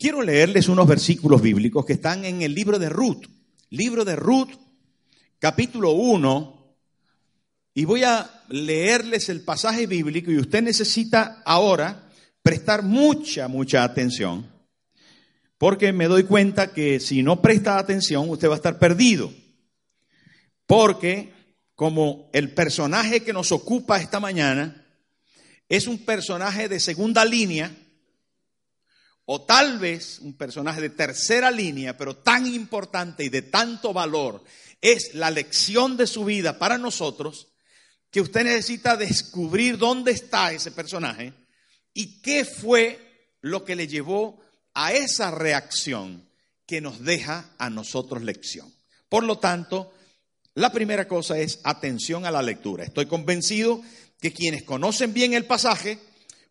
Quiero leerles unos versículos bíblicos que están en el libro de Ruth. Libro de Ruth, capítulo 1. Y voy a leerles el pasaje bíblico y usted necesita ahora prestar mucha, mucha atención. Porque me doy cuenta que si no presta atención, usted va a estar perdido. Porque como el personaje que nos ocupa esta mañana es un personaje de segunda línea, o tal vez un personaje de tercera línea, pero tan importante y de tanto valor, es la lección de su vida para nosotros, que usted necesita descubrir dónde está ese personaje y qué fue lo que le llevó a esa reacción que nos deja a nosotros lección. Por lo tanto, la primera cosa es atención a la lectura. Estoy convencido que quienes conocen bien el pasaje,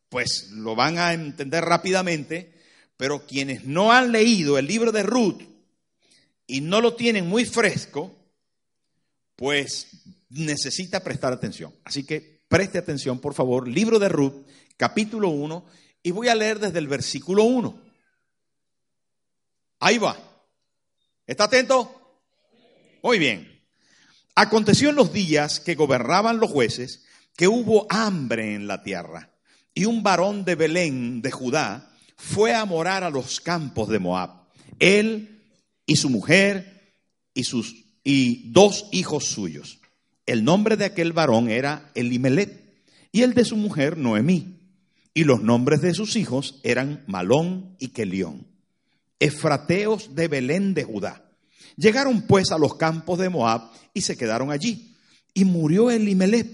pues lo van a entender rápidamente, pero quienes no han leído el libro de Ruth y no lo tienen muy fresco, pues necesita prestar atención. Así que preste atención, por favor, libro de Ruth, capítulo 1, y voy a leer desde el versículo 1. Ahí va. ¿Está atento? Muy bien. Aconteció en los días que gobernaban los jueces que hubo hambre en la tierra y un varón de Belén de Judá fue a morar a los campos de Moab. Él y su mujer y sus y dos hijos suyos. El nombre de aquel varón era Elimelech y el de su mujer Noemí. Y los nombres de sus hijos eran Malón y Kelión, efrateos de Belén de Judá. Llegaron pues a los campos de Moab y se quedaron allí. Y murió Elimelech,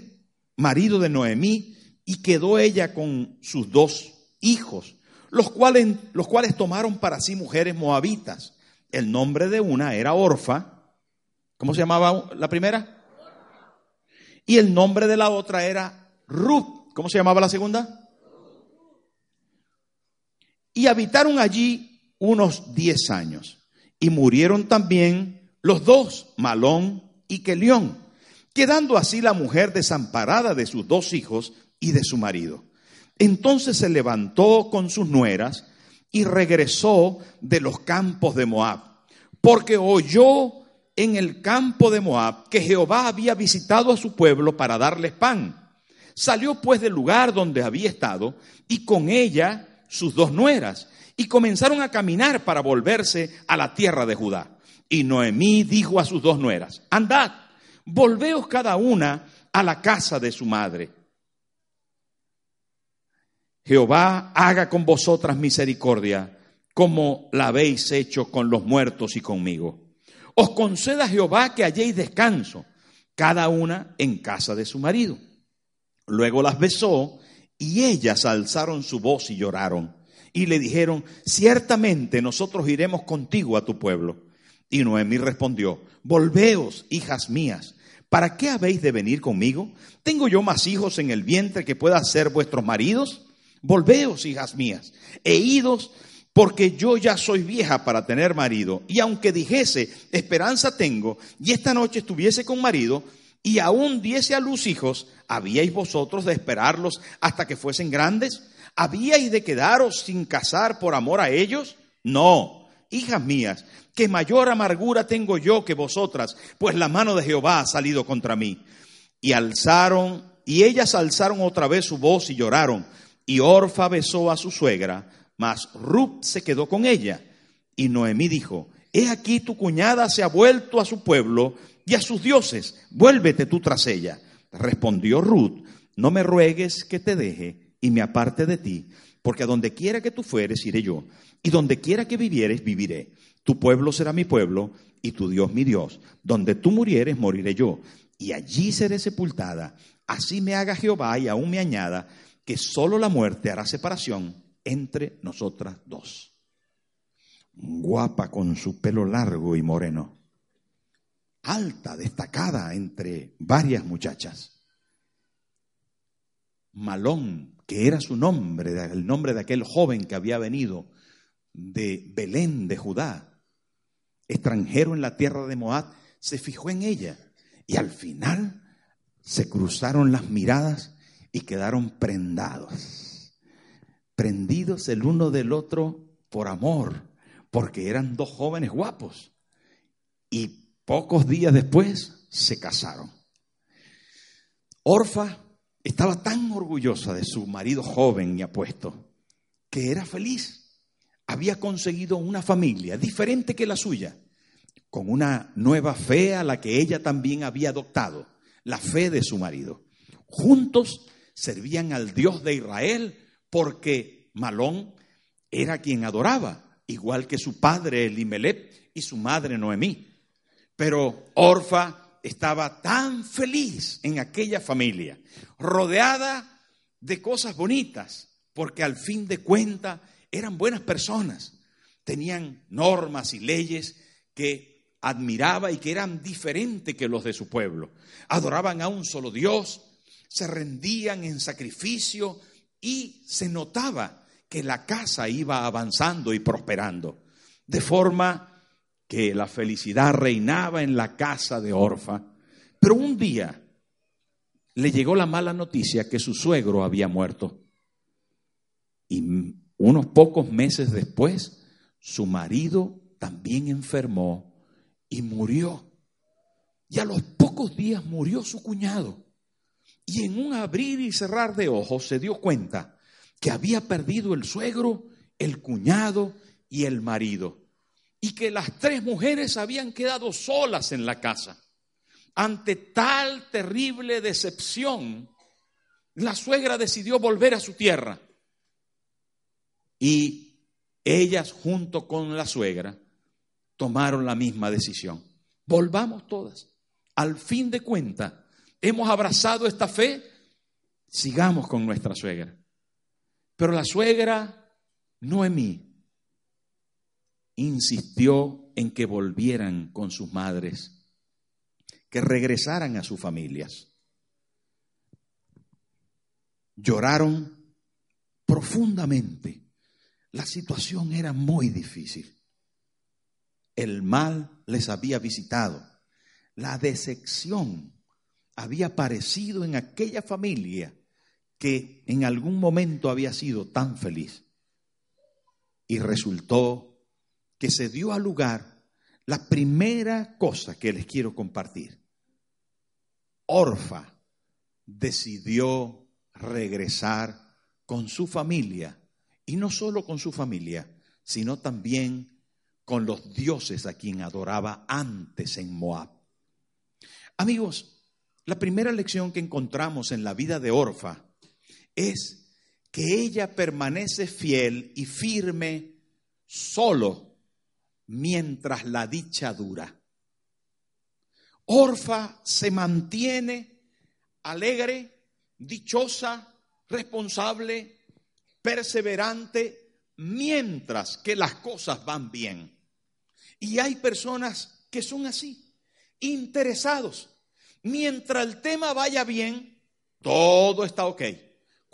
marido de Noemí, y quedó ella con sus dos hijos, los cuales, los cuales tomaron para sí mujeres moabitas. El nombre de una era Orfa. ¿Cómo se llamaba la primera? Y el nombre de la otra era Ruth. ¿Cómo se llamaba la segunda? Y habitaron allí unos diez años. Y murieron también los dos, Malón y Kelión, quedando así la mujer desamparada de sus dos hijos y de su marido. Entonces se levantó con sus nueras y regresó de los campos de Moab, porque oyó en el campo de Moab que Jehová había visitado a su pueblo para darles pan. Salió pues del lugar donde había estado y con ella sus dos nueras y comenzaron a caminar para volverse a la tierra de Judá. Y Noemí dijo a sus dos nueras, andad, volveos cada una a la casa de su madre. Jehová haga con vosotras misericordia, como la habéis hecho con los muertos y conmigo. Os conceda Jehová que halléis descanso, cada una en casa de su marido. Luego las besó y ellas alzaron su voz y lloraron. Y le dijeron, ciertamente nosotros iremos contigo a tu pueblo. Y Noemí respondió, volveos, hijas mías, ¿para qué habéis de venir conmigo? ¿Tengo yo más hijos en el vientre que puedan ser vuestros maridos? Volveos, hijas mías, e idos, porque yo ya soy vieja para tener marido. Y aunque dijese, esperanza tengo, y esta noche estuviese con marido, y aún diese a luz hijos, ¿habíais vosotros de esperarlos hasta que fuesen grandes? ¿Habíais de quedaros sin casar por amor a ellos? No, hijas mías, que mayor amargura tengo yo que vosotras, pues la mano de Jehová ha salido contra mí. Y alzaron, y ellas alzaron otra vez su voz y lloraron. Y Orfa besó a su suegra, mas Ruth se quedó con ella. Y Noemí dijo, He aquí tu cuñada se ha vuelto a su pueblo y a sus dioses, vuélvete tú tras ella. Respondió Ruth, no me ruegues que te deje y me aparte de ti, porque a donde quiera que tú fueres iré yo, y donde quiera que vivieres viviré. Tu pueblo será mi pueblo y tu Dios mi Dios. Donde tú murieres moriré yo, y allí seré sepultada. Así me haga Jehová y aún me añada que solo la muerte hará separación entre nosotras dos. Guapa con su pelo largo y moreno alta, destacada entre varias muchachas. Malón, que era su nombre, el nombre de aquel joven que había venido de Belén de Judá, extranjero en la tierra de Moab, se fijó en ella y al final se cruzaron las miradas y quedaron prendados, prendidos el uno del otro por amor, porque eran dos jóvenes guapos. Y pocos días después se casaron. Orfa estaba tan orgullosa de su marido joven y apuesto que era feliz. Había conseguido una familia diferente que la suya, con una nueva fe a la que ella también había adoptado, la fe de su marido. Juntos servían al Dios de Israel porque Malón era quien adoraba, igual que su padre Elimelech y su madre Noemí. Pero Orfa estaba tan feliz en aquella familia, rodeada de cosas bonitas, porque al fin de cuentas eran buenas personas, tenían normas y leyes que admiraba y que eran diferentes que los de su pueblo. Adoraban a un solo Dios, se rendían en sacrificio y se notaba que la casa iba avanzando y prosperando, de forma que la felicidad reinaba en la casa de Orfa. Pero un día le llegó la mala noticia que su suegro había muerto. Y unos pocos meses después, su marido también enfermó y murió. Y a los pocos días murió su cuñado. Y en un abrir y cerrar de ojos se dio cuenta que había perdido el suegro, el cuñado y el marido. Y que las tres mujeres habían quedado solas en la casa. Ante tal terrible decepción, la suegra decidió volver a su tierra. Y ellas junto con la suegra tomaron la misma decisión. Volvamos todas. Al fin de cuentas, hemos abrazado esta fe, sigamos con nuestra suegra. Pero la suegra, Noemí, insistió en que volvieran con sus madres, que regresaran a sus familias. Lloraron profundamente. La situación era muy difícil. El mal les había visitado. La decepción había aparecido en aquella familia que en algún momento había sido tan feliz. Y resultó que se dio a lugar la primera cosa que les quiero compartir. Orfa decidió regresar con su familia, y no solo con su familia, sino también con los dioses a quien adoraba antes en Moab. Amigos, la primera lección que encontramos en la vida de Orfa es que ella permanece fiel y firme solo mientras la dicha dura. Orfa se mantiene alegre, dichosa, responsable, perseverante, mientras que las cosas van bien. Y hay personas que son así, interesados. Mientras el tema vaya bien, todo está ok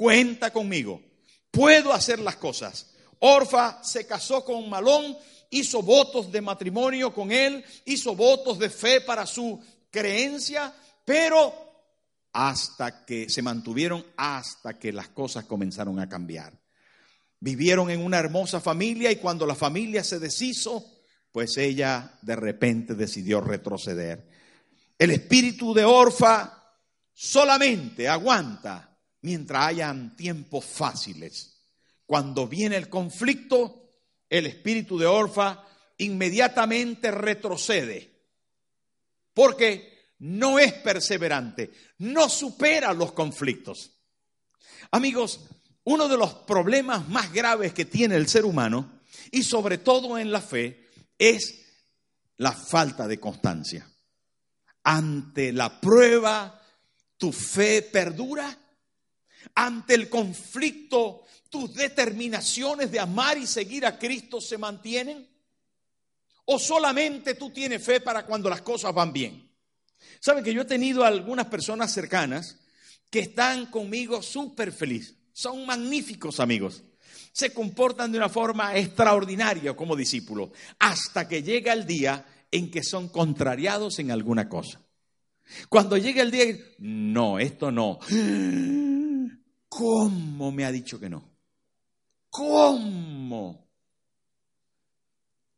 cuenta conmigo, puedo hacer las cosas. Orfa se casó con Malón, hizo votos de matrimonio con él, hizo votos de fe para su creencia, pero hasta que se mantuvieron, hasta que las cosas comenzaron a cambiar. Vivieron en una hermosa familia y cuando la familia se deshizo, pues ella de repente decidió retroceder. El espíritu de Orfa solamente aguanta mientras hayan tiempos fáciles. Cuando viene el conflicto, el espíritu de Orfa inmediatamente retrocede, porque no es perseverante, no supera los conflictos. Amigos, uno de los problemas más graves que tiene el ser humano, y sobre todo en la fe, es la falta de constancia. Ante la prueba, tu fe perdura ante el conflicto, tus determinaciones de amar y seguir a Cristo se mantienen? ¿O solamente tú tienes fe para cuando las cosas van bien? Saben que yo he tenido algunas personas cercanas que están conmigo súper felices. Son magníficos amigos. Se comportan de una forma extraordinaria como discípulos hasta que llega el día en que son contrariados en alguna cosa. Cuando llega el día, no, esto no. ¿Cómo me ha dicho que no? ¿Cómo?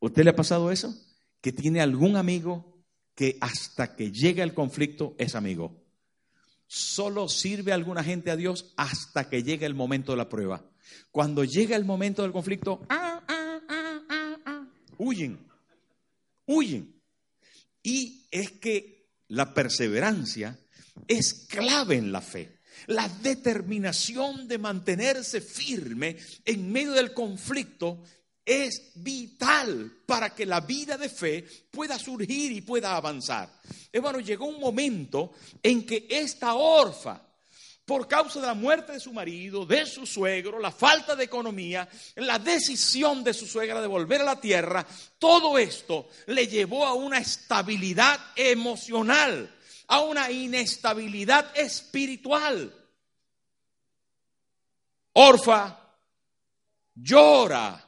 ¿Usted le ha pasado eso? Que tiene algún amigo que hasta que llega el conflicto es amigo. Solo sirve alguna gente a Dios hasta que llegue el momento de la prueba. Cuando llega el momento del conflicto, ah, ah, ah, huyen, huyen. Y es que la perseverancia es clave en la fe. La determinación de mantenerse firme en medio del conflicto es vital para que la vida de fe pueda surgir y pueda avanzar. Hermano, llegó un momento en que esta orfa, por causa de la muerte de su marido, de su suegro, la falta de economía, la decisión de su suegra de volver a la tierra, todo esto le llevó a una estabilidad emocional, a una inestabilidad espiritual. Orfa llora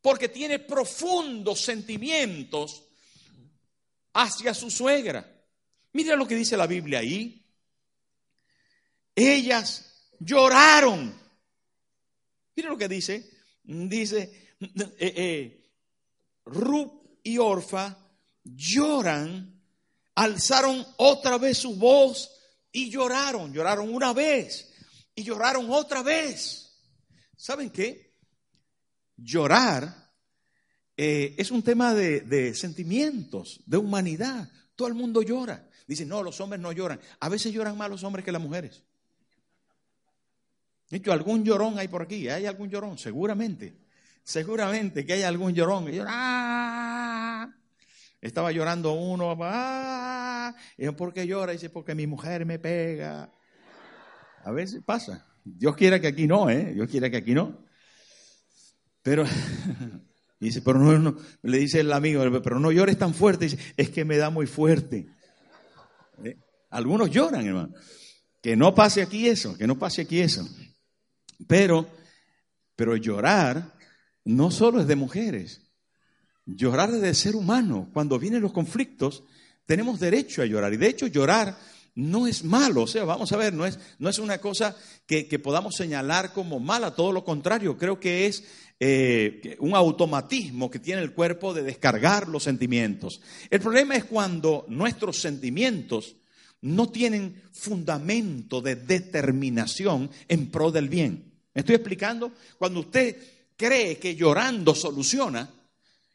porque tiene profundos sentimientos hacia su suegra. Mira lo que dice la Biblia ahí. Ellas lloraron. Mira lo que dice. Dice, eh, eh y Orfa lloran, alzaron otra vez su voz y lloraron. Lloraron una vez y lloraron otra vez. ¿Saben qué? llorar eh, es un tema de, sentimientos, de humanidad. Todo el mundo llora. Dicen, no, los hombres no lloran. A veces lloran más los hombres que las mujeres. Dicho, algún llorón hay por aquí. ¿Hay algún llorón? Seguramente. Seguramente que hay algún llorón. Ah". Estaba llorando uno. Ah". Y ¿por qué llora? Dice, porque mi mujer me pega. A veces pasa. Dios quiera que aquí no, ¿eh? Dios quiera que aquí no. Pero, dice, pero no, le dice el amigo, pero no llores tan fuerte. Dice, es que me da muy fuerte. ¿Eh? Algunos lloran, hermano. Que no pase aquí eso, que no pase aquí eso. Pero, pero llorar no solo es de mujeres. Llorar es de ser humano. Cuando vienen los conflictos, tenemos derecho a llorar. Y de hecho, llorar no es malo. O sea, vamos a ver, no es, no es una cosa que, que podamos señalar como mala, todo lo contrario. Creo que es eh, un automatismo que tiene el cuerpo de descargar los sentimientos. El problema es cuando nuestros sentimientos no tienen fundamento de determinación en pro del bien. ¿Me estoy explicando? Cuando usted cree que llorando soluciona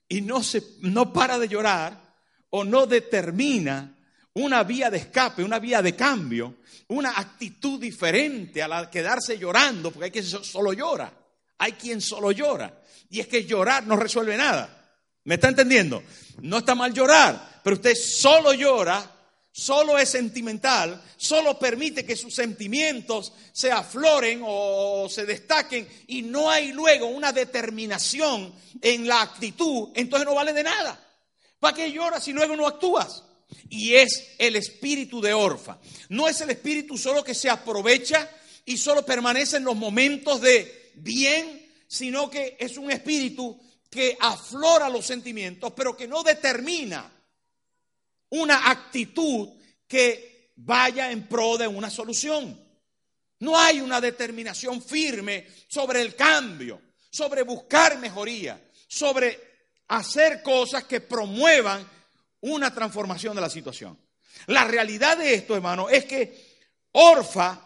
y no, se, no para de llorar o no determina una vía de escape, una vía de cambio, una actitud diferente a la quedarse llorando, porque hay que solo llora. Hay quien solo llora. Y es que llorar no resuelve nada. ¿Me está entendiendo? No está mal llorar, pero usted solo llora, solo es sentimental, solo permite que sus sentimientos se afloren o se destaquen y no hay luego una determinación en la actitud, entonces no vale de nada. ¿Para qué lloras si luego no actúas? Y es el espíritu de Orfa. No es el espíritu solo que se aprovecha y solo permanece en los momentos de bien, sino que es un espíritu que aflora los sentimientos, pero que no determina una actitud que vaya en pro de una solución. No hay una determinación firme sobre el cambio, sobre buscar mejoría, sobre hacer cosas que promuevan una transformación de la situación. La realidad de esto, hermano, es que Orfa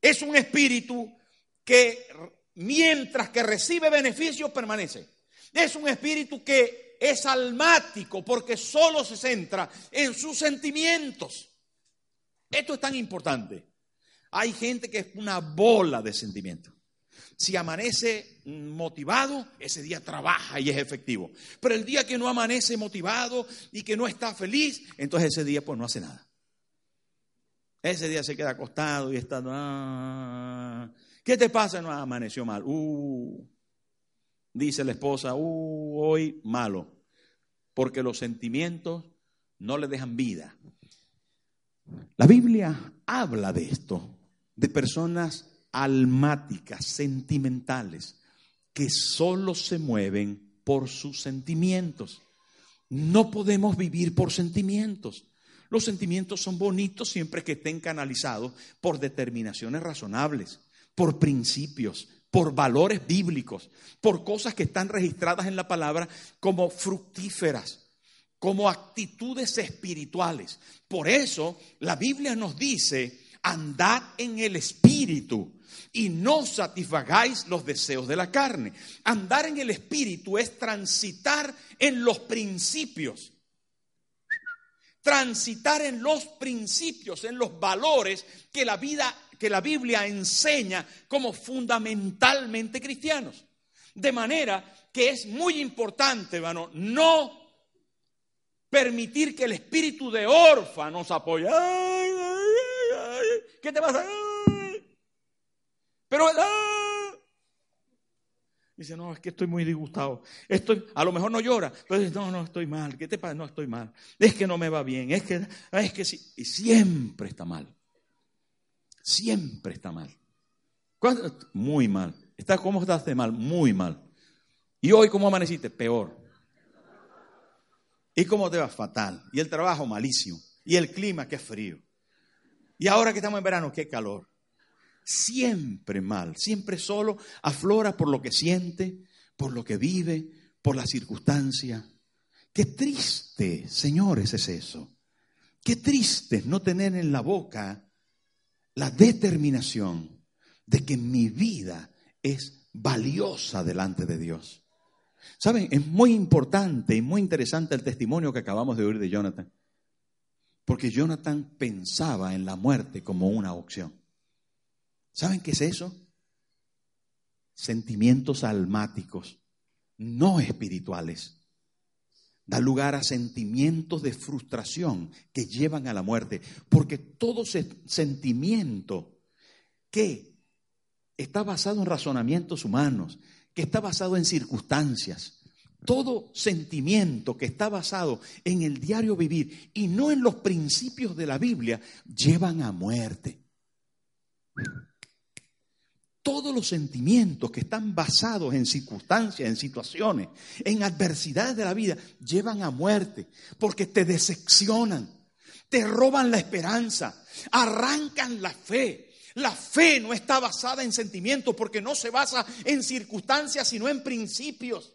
es un espíritu que mientras que recibe beneficios permanece. Es un espíritu que es almático porque solo se centra en sus sentimientos. Esto es tan importante. Hay gente que es una bola de sentimientos. Si amanece motivado, ese día trabaja y es efectivo. Pero el día que no amanece motivado y que no está feliz, entonces ese día pues no hace nada. Ese día se queda acostado y está... Ah, ¿Qué te pasa? No, amaneció mal. Uh, dice la esposa, uh, hoy malo. Porque los sentimientos no le dejan vida. La Biblia habla de esto, de personas almáticas, sentimentales, que solo se mueven por sus sentimientos. No podemos vivir por sentimientos. Los sentimientos son bonitos siempre que estén canalizados por determinaciones razonables por principios, por valores bíblicos, por cosas que están registradas en la palabra como fructíferas, como actitudes espirituales. Por eso la Biblia nos dice, andad en el espíritu y no satisfagáis los deseos de la carne. Andar en el espíritu es transitar en los principios. Transitar en los principios, en los valores que la vida que la Biblia enseña como fundamentalmente cristianos. De manera que es muy importante, hermano, no permitir que el espíritu de orfa nos apoye. ¿Qué te pasa? Pero Dice, no, es que estoy muy disgustado. Estoy, a lo mejor no llora, pero no, no, estoy mal. ¿Qué te pasa? No, estoy mal. Es que no me va bien. Es que, es que sí. Y siempre está mal siempre está mal. Muy mal. ¿Cómo estás de mal? Muy mal. ¿Y hoy cómo amaneciste? Peor. ¿Y cómo te va? Fatal. Y el trabajo malísimo. Y el clima, qué frío. Y ahora que estamos en verano, qué calor. Siempre mal, siempre solo, aflora por lo que siente, por lo que vive, por la circunstancia. Qué triste, señores, es eso. Qué triste no tener en la boca la determinación de que mi vida es valiosa delante de Dios. Saben, es muy importante y muy interesante el testimonio que acabamos de oír de Jonathan, porque Jonathan pensaba en la muerte como una opción. ¿Saben qué es eso? Sentimientos almáticos, no espirituales da lugar a sentimientos de frustración que llevan a la muerte, porque todo sentimiento que está basado en razonamientos humanos, que está basado en circunstancias, todo sentimiento que está basado en el diario vivir y no en los principios de la Biblia, llevan a muerte todos los sentimientos que están basados en circunstancias, en situaciones, en adversidades de la vida, llevan a muerte, porque te decepcionan, te roban la esperanza, arrancan la fe. La fe no está basada en sentimientos porque no se basa en circunstancias, sino en principios.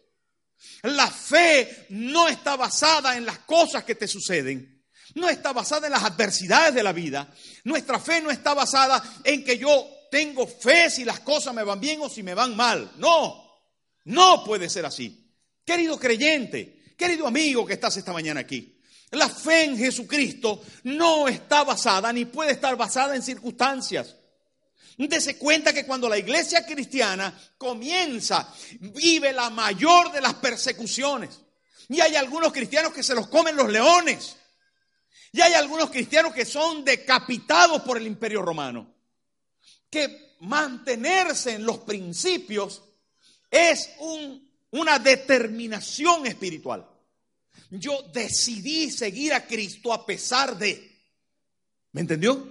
La fe no está basada en las cosas que te suceden. No está basada en las adversidades de la vida. Nuestra fe no está basada en que yo tengo fe si las cosas me van bien o si me van mal. No, no puede ser así. Querido creyente, querido amigo que estás esta mañana aquí, la fe en Jesucristo no está basada ni puede estar basada en circunstancias. Dese cuenta que cuando la iglesia cristiana comienza, vive la mayor de las persecuciones. Y hay algunos cristianos que se los comen los leones. Y hay algunos cristianos que son decapitados por el imperio romano que mantenerse en los principios es una determinación espiritual. Yo decidí seguir a Cristo a pesar de. ¿Me entendió?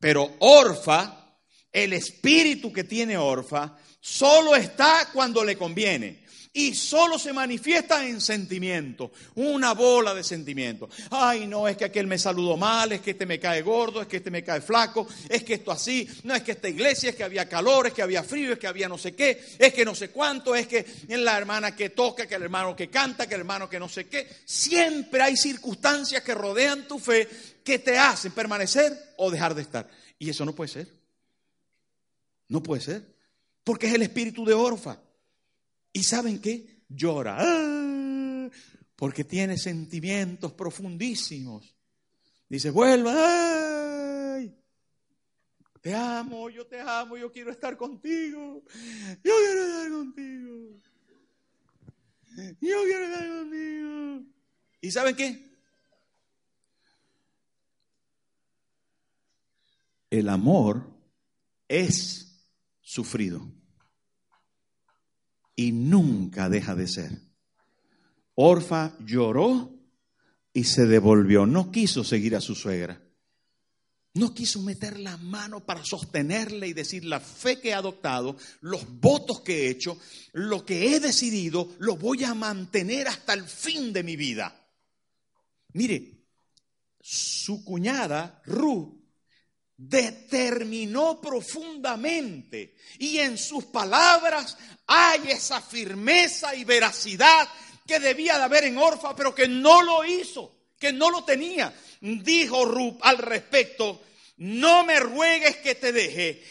Pero Orfa, el espíritu que tiene Orfa, solo está cuando le conviene y solo se manifiesta en sentimiento, una bola de sentimiento. Ay, no, es que aquel me saludó mal, es que este me cae gordo, es que este me cae flaco, es que esto así, no es que esta iglesia, es que había calor, es que había frío, es que había no sé qué, es que no sé cuánto, es que la hermana que toca, que el hermano que canta, que el hermano que no sé qué. Siempre hay circunstancias que rodean tu fe que te hacen permanecer o dejar de estar. Y eso no puede ser. No puede ser. Porque es el espíritu de Orfa. ¿Y saben qué? Llora. ¡Ah! Porque tiene sentimientos profundísimos. Dice, vuelva. Te amo, yo te amo, yo quiero estar contigo. Yo quiero estar contigo. Yo quiero estar contigo. ¿Y saben qué? El amor es sufrido y nunca deja de ser. Orfa lloró y se devolvió. No quiso seguir a su suegra. No quiso meter la mano para sostenerle y decir la fe que he adoptado, los votos que he hecho, lo que he decidido, lo voy a mantener hasta el fin de mi vida. Mire, su cuñada, Ruth, determinó profundamente y en sus palabras hay esa firmeza y veracidad que debía de haber en Orfa, pero que no lo hizo, que no lo tenía. Dijo Rup al respecto, no me ruegues que te deje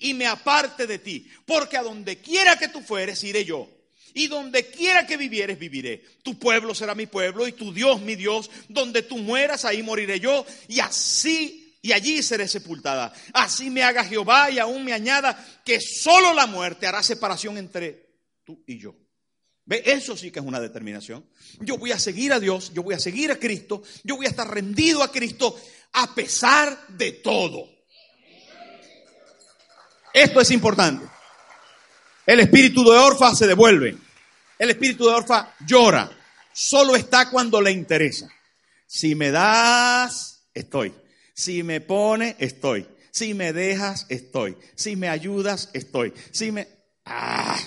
y me aparte de ti, porque a donde quiera que tú fueres, iré yo. Y donde quiera que vivieres, viviré. Tu pueblo será mi pueblo y tu Dios mi Dios. Donde tú mueras, ahí moriré yo. Y así, y allí seré sepultada. Así me haga Jehová y aún me añada que solo la muerte hará separación entre tú y yo. ¿Ve? Eso sí que es una determinación. Yo voy a seguir a Dios, yo voy a seguir a Cristo, yo voy a estar rendido a Cristo a pesar de todo. Esto es importante. El espíritu de Orfa se devuelve. El espíritu de Orfa llora. Solo está cuando le interesa. Si me das, estoy. Si me pone, estoy. Si me dejas, estoy. Si me ayudas, estoy. Si me... ¡Ah!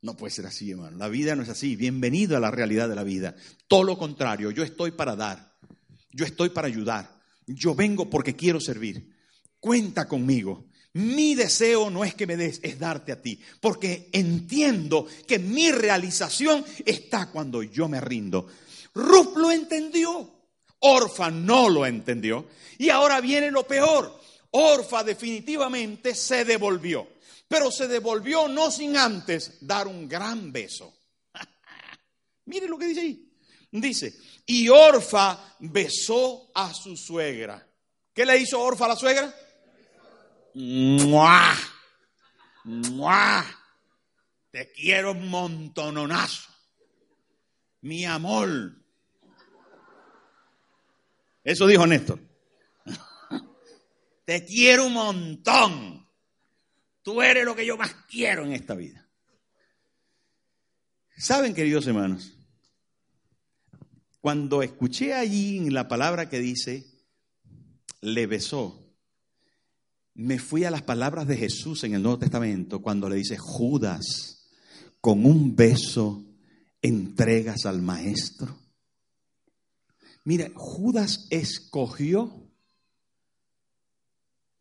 No puede ser así, hermano. La vida no es así. Bienvenido a la realidad de la vida. Todo lo contrario. Yo estoy para dar. Yo estoy para ayudar. Yo vengo porque quiero servir. Cuenta conmigo. Mi deseo no es que me des, es darte a ti, porque entiendo que mi realización está cuando yo me rindo. Ruth lo entendió, Orfa no lo entendió. Y ahora viene lo peor. Orfa definitivamente se devolvió, pero se devolvió no sin antes dar un gran beso. Mire lo que dice ahí. Dice, y Orfa besó a su suegra. ¿Qué le hizo Orfa a la suegra? ¡Mua! ¡Mua! Te quiero un montononazo. Mi amor. Eso dijo Néstor. Te quiero un montón. Tú eres lo que yo más quiero en esta vida. ¿Saben, queridos hermanos? Cuando escuché allí en la palabra que dice, le besó, me fui a las palabras de Jesús en el Nuevo Testamento cuando le dice, Judas, con un beso entregas al maestro. Mira, Judas escogió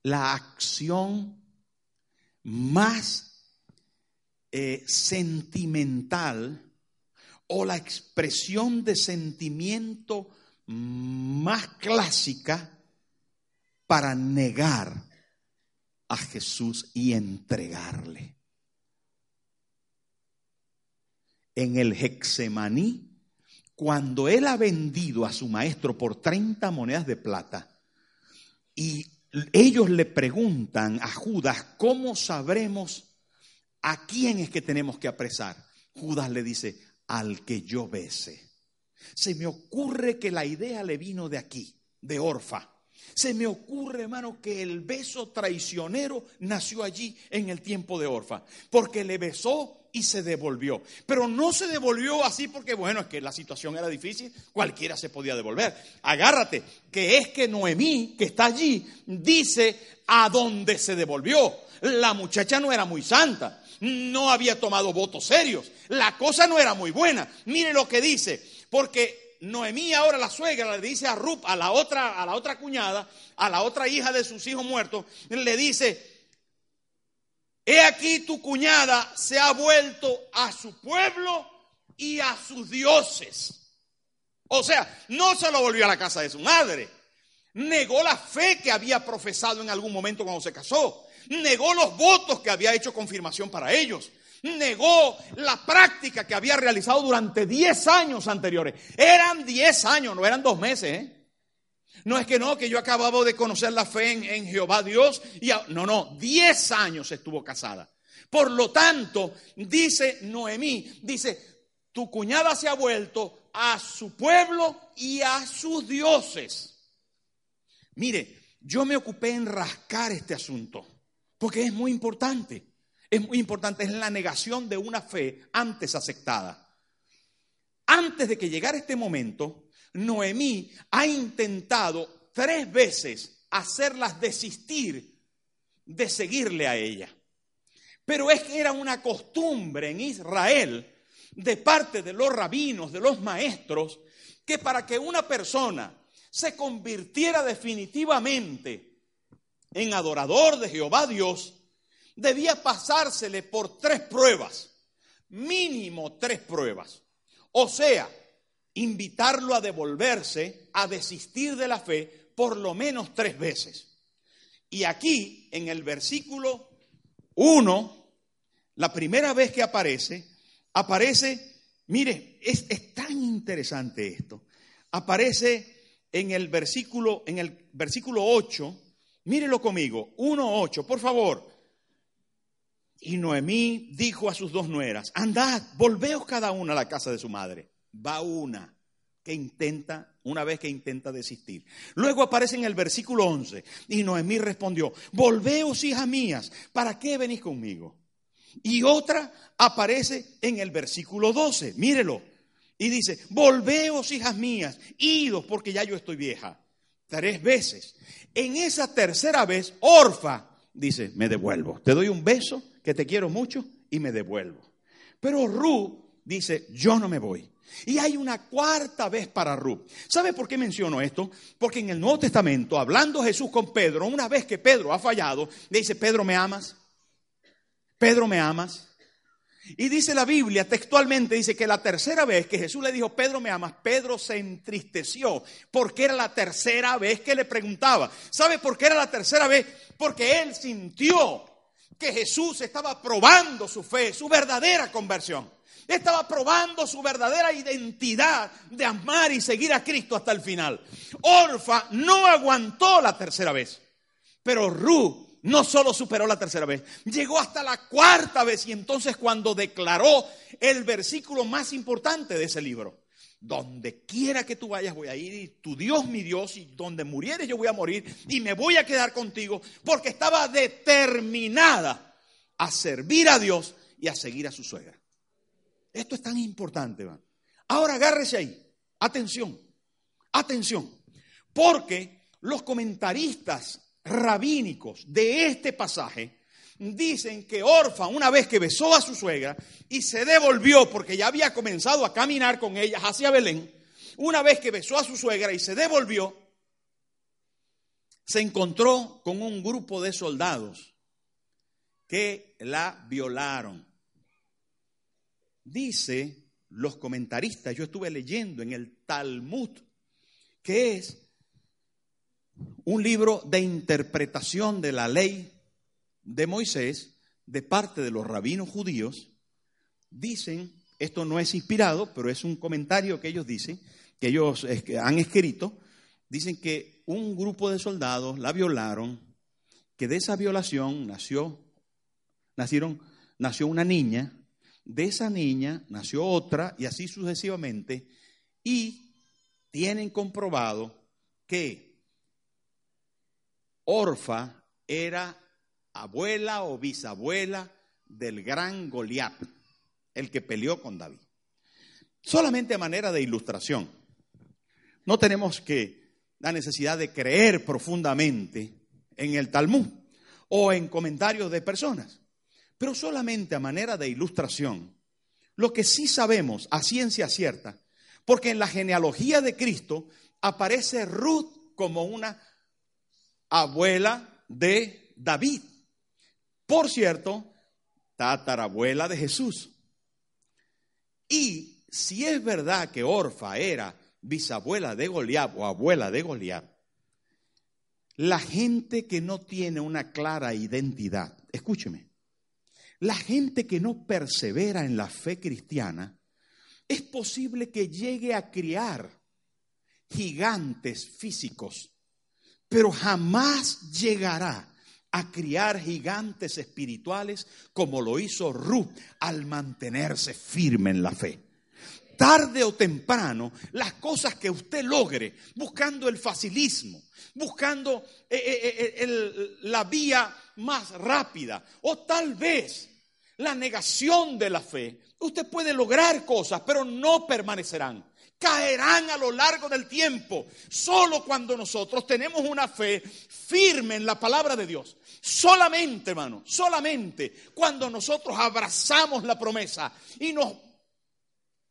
la acción más eh, sentimental o la expresión de sentimiento más clásica para negar a Jesús y entregarle. En el Hexemaní, cuando él ha vendido a su maestro por 30 monedas de plata y ellos le preguntan a Judas, ¿cómo sabremos a quién es que tenemos que apresar? Judas le dice, al que yo bese. Se me ocurre que la idea le vino de aquí, de Orfa. Se me ocurre, hermano, que el beso traicionero nació allí en el tiempo de Orfa, porque le besó y se devolvió. Pero no se devolvió así porque, bueno, es que la situación era difícil, cualquiera se podía devolver. Agárrate, que es que Noemí, que está allí, dice a dónde se devolvió. La muchacha no era muy santa, no había tomado votos serios, la cosa no era muy buena. Mire lo que dice, porque Noemí ahora la suegra le dice a Rup, a la otra, a la otra cuñada, a la otra hija de sus hijos muertos, le dice, he aquí tu cuñada se ha vuelto a su pueblo y a sus dioses. O sea, no se lo volvió a la casa de su madre. Negó la fe que había profesado en algún momento cuando se casó. Negó los votos que había hecho confirmación para ellos negó la práctica que había realizado durante 10 años anteriores. Eran 10 años, no eran dos meses. ¿eh? No es que no, que yo acababa de conocer la fe en, Jehová Dios. Y no, no, 10 años estuvo casada. Por lo tanto, dice Noemí, dice, tu cuñada se ha vuelto a su pueblo y a sus dioses. Mire, yo me ocupé en rascar este asunto, porque es muy importante es muy importante, es la negación de una fe antes aceptada. Antes de que llegara este momento, Noemí ha intentado tres veces hacerlas desistir de seguirle a ella. Pero es que era una costumbre en Israel de parte de los rabinos, de los maestros, que para que una persona se convirtiera definitivamente en adorador de Jehová Dios, debía pasársele por tres pruebas, mínimo tres pruebas. O sea, invitarlo a devolverse, a desistir de la fe por lo menos tres veces. Y aquí, en el versículo 1, la primera vez que aparece, aparece, mire, es, es tan interesante esto, aparece en el versículo, en el versículo 8, mírelo conmigo, 1.8, por favor. Y Noemí dijo a sus dos nueras, andad, volveos cada una a la casa de su madre. Va una que intenta, una vez que intenta desistir. Luego aparece en el versículo 11 y Noemí respondió, volveos hijas mías, ¿para qué venís conmigo? Y otra aparece en el versículo 12, mírelo, y dice, volveos hijas mías, idos porque ya yo estoy vieja. Tres veces. En esa tercera vez, Orfa dice, me devuelvo, te doy un beso que te quiero mucho y me devuelvo. Pero Ru dice, yo no me voy. Y hay una cuarta vez para Ru. ¿Sabe por qué menciono esto? Porque en el Nuevo Testamento, hablando Jesús con Pedro, una vez que Pedro ha fallado, le dice, Pedro, ¿me amas? Pedro, ¿me amas? Y dice la Biblia textualmente, dice que la tercera vez que Jesús le dijo, Pedro, ¿me amas? Pedro se entristeció porque era la tercera vez que le preguntaba. ¿Sabe por qué era la tercera vez? Porque él sintió que Jesús estaba probando su fe, su verdadera conversión. Estaba probando su verdadera identidad de amar y seguir a Cristo hasta el final. Orfa no aguantó la tercera vez, pero Ru no solo superó la tercera vez, llegó hasta la cuarta vez y entonces cuando declaró el versículo más importante de ese libro, donde quiera que tú vayas voy a ir y tu Dios mi Dios y donde murieres yo voy a morir y me voy a quedar contigo porque estaba determinada a servir a Dios y a seguir a su suegra. Esto es tan importante, ¿va? Ahora agárrese ahí. Atención, atención, porque los comentaristas rabínicos de este pasaje dicen que Orfa, una vez que besó a su suegra y se devolvió porque ya había comenzado a caminar con ella hacia Belén, una vez que besó a su suegra y se devolvió, se encontró con un grupo de soldados que la violaron. Dice los comentaristas, yo estuve leyendo en el Talmud, que es un libro de interpretación de la ley de Moisés de parte de los rabinos judíos, dicen, esto no es inspirado, pero es un comentario que ellos dicen, que ellos han escrito, dicen que un grupo de soldados la violaron, que de esa violación nació, nacieron, nació una niña, de esa niña nació otra y así sucesivamente, y tienen comprobado que Orfa era abuela o bisabuela del gran Goliat, el que peleó con David. Solamente a manera de ilustración. No tenemos que la necesidad de creer profundamente en el Talmud o en comentarios de personas, pero solamente a manera de ilustración. Lo que sí sabemos a ciencia cierta, porque en la genealogía de Cristo aparece Ruth como una abuela de David. Por cierto, tatarabuela de Jesús. Y si es verdad que Orfa era bisabuela de Goliat o abuela de Goliat, la gente que no tiene una clara identidad, escúcheme, la gente que no persevera en la fe cristiana, es posible que llegue a criar gigantes físicos, pero jamás llegará a criar gigantes espirituales como lo hizo Ruth al mantenerse firme en la fe. Tarde o temprano, las cosas que usted logre, buscando el facilismo, buscando eh, eh, eh, la vía más rápida, o tal vez la negación de la fe, usted puede lograr cosas, pero no permanecerán caerán a lo largo del tiempo. Solo cuando nosotros tenemos una fe firme en la palabra de Dios. Solamente, hermano, solamente cuando nosotros abrazamos la promesa y nos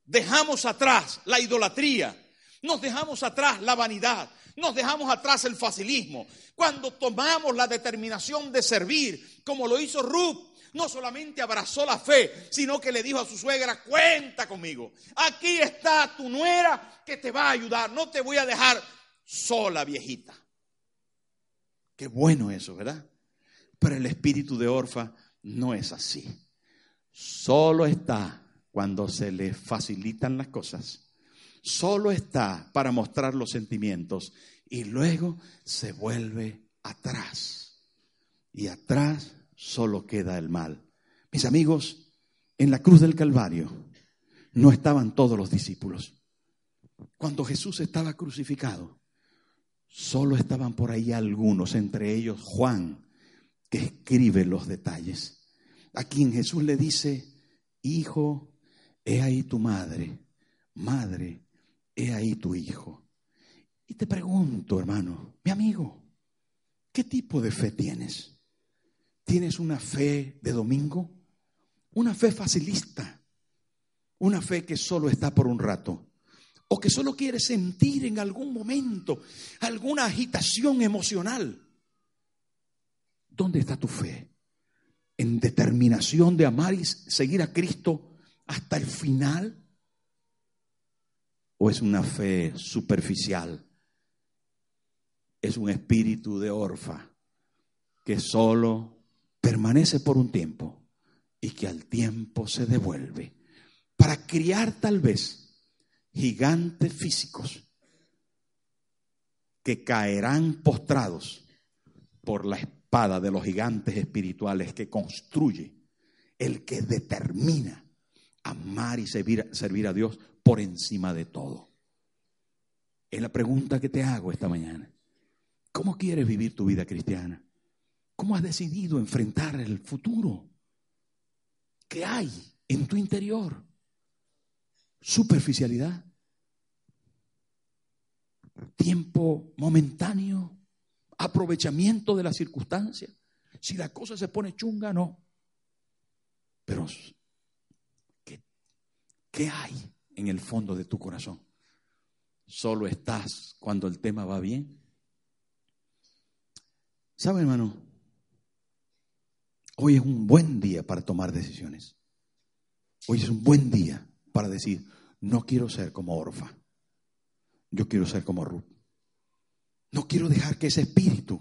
dejamos atrás la idolatría Nos dejamos atrás la vanidad, nos dejamos atrás el facilismo. Cuando tomamos la determinación de servir, como lo hizo Ruth, no solamente abrazó la fe, sino que le dijo a su suegra, cuenta conmigo. Aquí está tu nuera que te va a ayudar. No te voy a dejar sola, viejita. Qué bueno eso, ¿verdad? Pero el espíritu de Orfa no es así. Solo está cuando se le facilitan las cosas. Solo está para mostrar los sentimientos y luego se vuelve atrás. Y atrás solo queda el mal. Mis amigos, en la cruz del Calvario no estaban todos los discípulos. Cuando Jesús estaba crucificado, solo estaban por ahí algunos, entre ellos Juan, que escribe los detalles. A quien Jesús le dice, hijo, he ahí tu madre, madre, he ahí tu hijo. Y te pregunto, hermano, mi amigo, ¿qué tipo de fe tienes? ¿Tienes una fe de domingo? Una fe facilista. Una fe que solo está por un rato. O que solo quiere sentir en algún momento alguna agitación emocional. ¿Dónde está tu fe? ¿En determinación de amar y seguir a Cristo hasta el final? ¿O es una fe superficial? Es un espíritu de orfa que solo permanece por un tiempo y que al tiempo se devuelve para criar tal vez gigantes físicos que caerán postrados por la espada de los gigantes espirituales que construye el que determina amar y servir, a Dios por encima de todo. Es la pregunta que te hago esta mañana. ¿Cómo quieres vivir tu vida cristiana? ¿Cómo has decidido enfrentar el futuro? ¿Qué hay en tu interior? Superficialidad. Tiempo momentáneo. Aprovechamiento de la circunstancia. Si la cosa se pone chunga, no. Pero, ¿qué, ¿qué hay en el fondo de tu corazón? ¿Solo estás cuando el tema va bien? ¿Sabe, hermano? Hoy es un buen día para tomar decisiones. Hoy es un buen día para decir, no quiero ser como Orfa. Yo quiero ser como Ruth. No quiero dejar que ese espíritu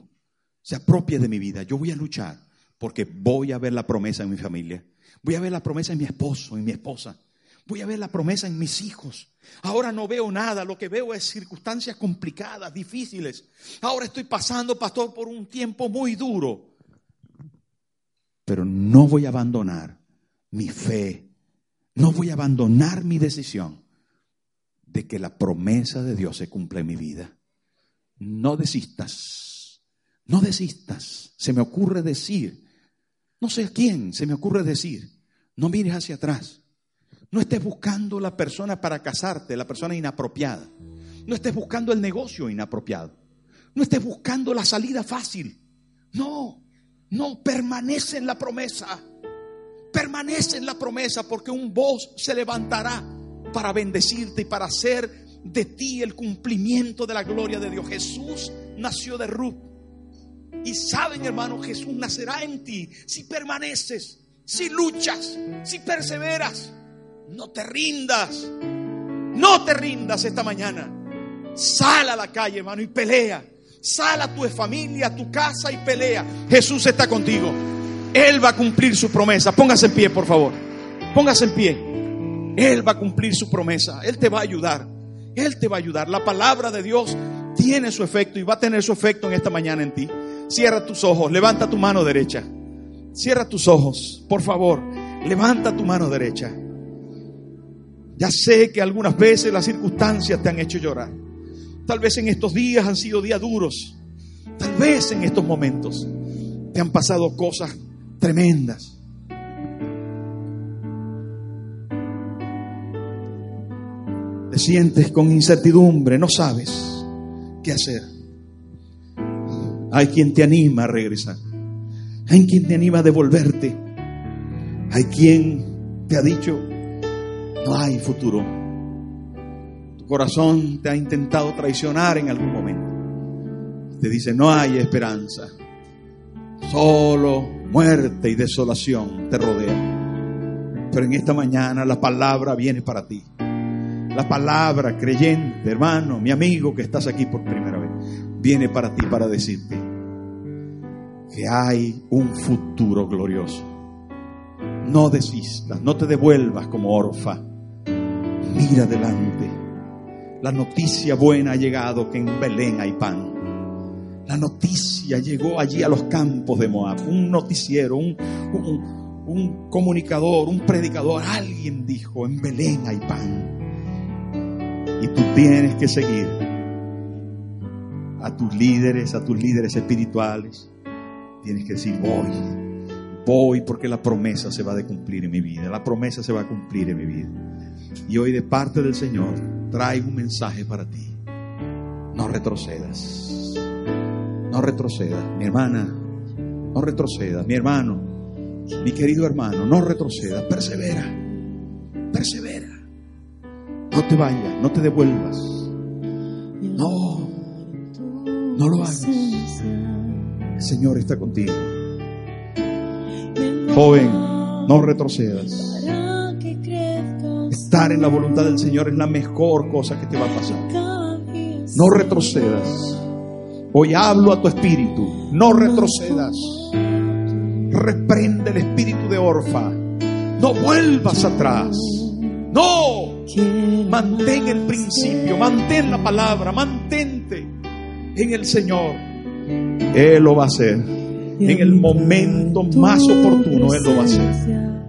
se apropie de mi vida. Yo voy a luchar porque voy a ver la promesa en mi familia. Voy a ver la promesa en mi esposo, en mi esposa. Voy a ver la promesa en mis hijos. Ahora no veo nada, lo que veo es circunstancias complicadas, difíciles. Ahora estoy pasando, pastor, por un tiempo muy duro pero no voy a abandonar mi fe, no voy a abandonar mi decisión de que la promesa de Dios se cumpla en mi vida. No desistas, no desistas. Se me ocurre decir, no sé a quién, se me ocurre decir, no mires hacia atrás. No estés buscando la persona para casarte, la persona inapropiada. No estés buscando el negocio inapropiado. No estés buscando la salida fácil. No, no, permanece en la promesa. Permanece en la promesa porque un voz se levantará para bendecirte y para hacer de ti el cumplimiento de la gloria de Dios. Jesús nació de Ruth. Y saben, hermano, Jesús nacerá en ti si permaneces, si luchas, si perseveras. No te rindas. No te rindas esta mañana. Sal a la calle, hermano, y pelea. Sal a tu familia, a tu casa y pelea. Jesús está contigo. Él va a cumplir su promesa. Póngase en pie, por favor. Póngase en pie. Él va a cumplir su promesa. Él te va a ayudar. Él te va a ayudar. La palabra de Dios tiene su efecto y va a tener su efecto en esta mañana en ti. Cierra tus ojos. Levanta tu mano derecha. Cierra tus ojos, por favor. Levanta tu mano derecha. Ya sé que algunas veces las circunstancias te han hecho llorar. Tal vez en estos días han sido días duros. Tal vez en estos momentos te han pasado cosas tremendas. Te sientes con incertidumbre, no sabes qué hacer. Hay quien te anima a regresar. Hay quien te anima a devolverte. Hay quien te ha dicho, no hay futuro Tu corazón te ha intentado traicionar en algún momento. Te dice, no hay esperanza. Solo muerte y desolación te rodean. Pero en esta mañana la palabra viene para ti. La palabra creyente, hermano, mi amigo que estás aquí por primera vez, viene para ti para decirte que hay un futuro glorioso. No desistas, no te devuelvas como orfa. Mira adelante. La noticia buena ha llegado que en Belén hay pan. La noticia llegó allí a los campos de Moab. Un noticiero, un, un, un comunicador, un predicador, alguien dijo, en Belén hay pan. Y tú tienes que seguir a tus líderes, a tus líderes espirituales. Tienes que decir, voy, voy porque la promesa se va a cumplir en mi vida. La promesa se va a cumplir en mi vida. Y hoy de parte del Señor traigo un mensaje para ti. No retrocedas. No retrocedas. Mi hermana, no retrocedas. Mi hermano, mi querido hermano, no retrocedas. Persevera. Persevera. No te vayas, no te devuelvas. No, no lo hagas. El Señor está contigo. Joven, no retrocedas. Estar en la voluntad del Señor es la mejor cosa que te va a pasar. No retrocedas. Hoy hablo a tu espíritu. No retrocedas. Reprende el espíritu de Orfa. No vuelvas atrás. No. Mantén el principio, mantén la palabra, mantente en el Señor. Él lo va a hacer. En el momento más oportuno, Él lo va a hacer.